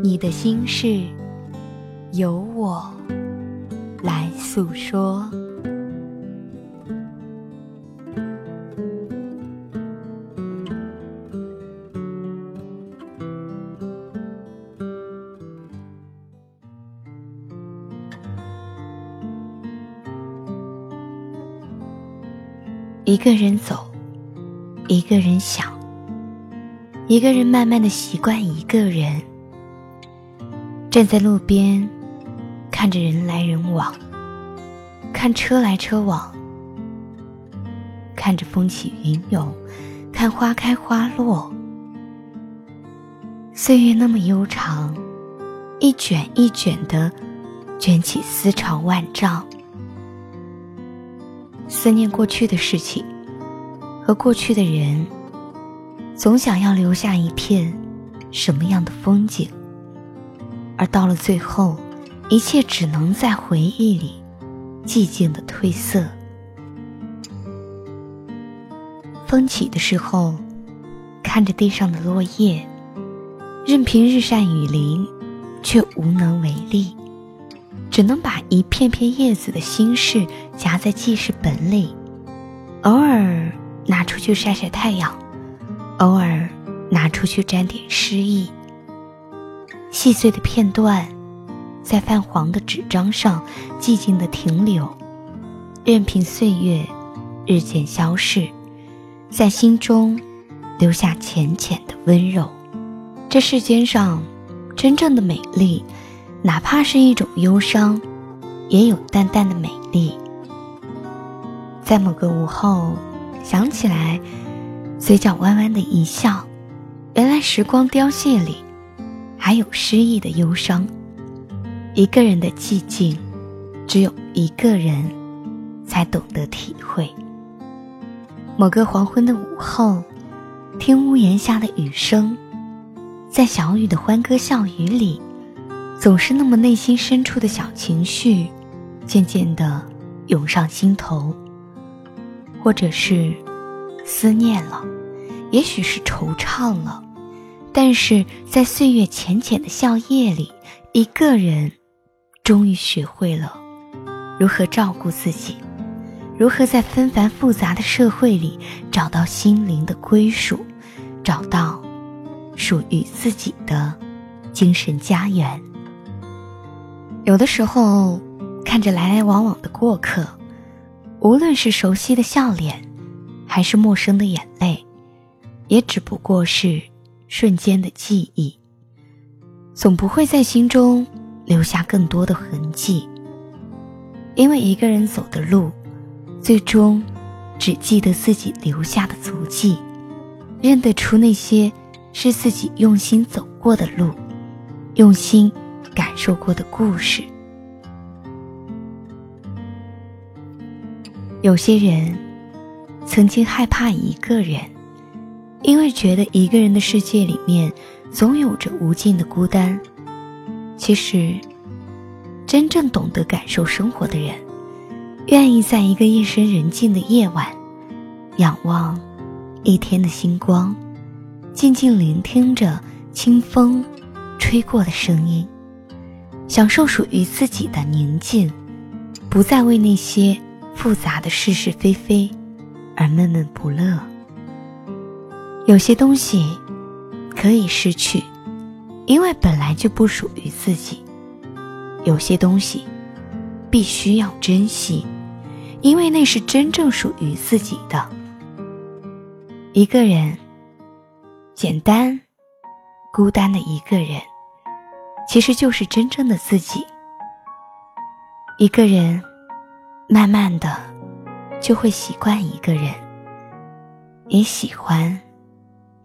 你的心事，由我来诉说。一个人走，一个人想，一个人慢慢的习惯一个人。站在路边，看着人来人往，看车来车往，看着风起云涌，看花开花落。岁月那么悠长，一卷一卷的卷起思潮万丈。思念过去的事情和过去的人，总想要留下一片什么样的风景，而到了最后，一切只能在回忆里寂静的褪色。风起的时候，看着地上的落叶，任凭日晒雨淋，却无能为力。只能把一片片叶子的心事夹在记事本里，偶尔拿出去晒晒太阳，偶尔拿出去沾点诗意。细碎的片段，在泛黄的纸张上寂静的停留，任凭岁月日渐消逝，在心中留下浅浅的温柔。这世间上，真正的美丽。哪怕是一种忧伤，也有淡淡的美丽。在某个午后，想起来，嘴角弯弯的一笑，原来时光凋谢里，还有诗意的忧伤。一个人的寂静，只有一个人，才懂得体会。某个黄昏的午后，听屋檐下的雨声，在小雨的欢歌笑语里。总是那么内心深处的小情绪，渐渐的涌上心头，或者是思念了，也许是惆怅了，但是在岁月浅浅的笑靥里，一个人终于学会了如何照顾自己，如何在纷繁复杂的社会里找到心灵的归属，找到属于自己的精神家园。有的时候，看着来来往往的过客，无论是熟悉的笑脸，还是陌生的眼泪，也只不过是瞬间的记忆，总不会在心中留下更多的痕迹。因为一个人走的路，最终只记得自己留下的足迹，认得出那些是自己用心走过的路，用心。感受过的故事。有些人曾经害怕一个人，因为觉得一个人的世界里面总有着无尽的孤单。其实，真正懂得感受生活的人，愿意在一个夜深人静的夜晚，仰望一天的星光，静静聆听着清风吹过的声音。享受属于自己的宁静，不再为那些复杂的是是非非而闷闷不乐。有些东西可以失去，因为本来就不属于自己；有些东西必须要珍惜，因为那是真正属于自己的。一个人，简单、孤单的一个人。其实就是真正的自己。一个人，慢慢的就会习惯一个人，也喜欢，，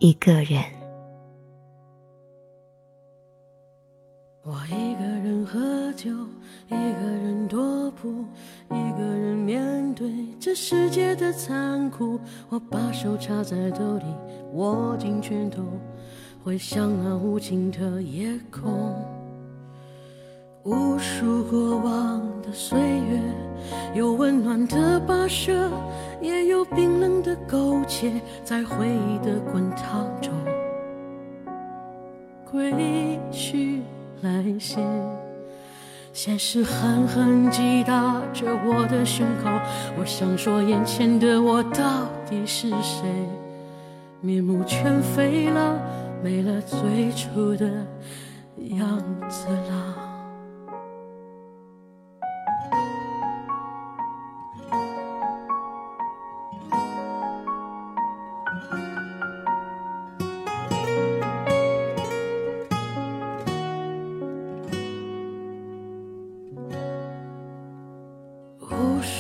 一个人。我一个人喝酒，一个人踱步，一个人面对这世界的残酷。我把手插在兜里，握紧拳头，回想那无尽的夜空。无数过往的岁月，有温暖的跋涉，也有冰冷的苟且，在回忆的滚烫中归去。来兮，现实狠狠击打着我的胸口。我想说，眼前的我到底是谁？面目全非了，没了最初的样子了。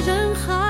人海。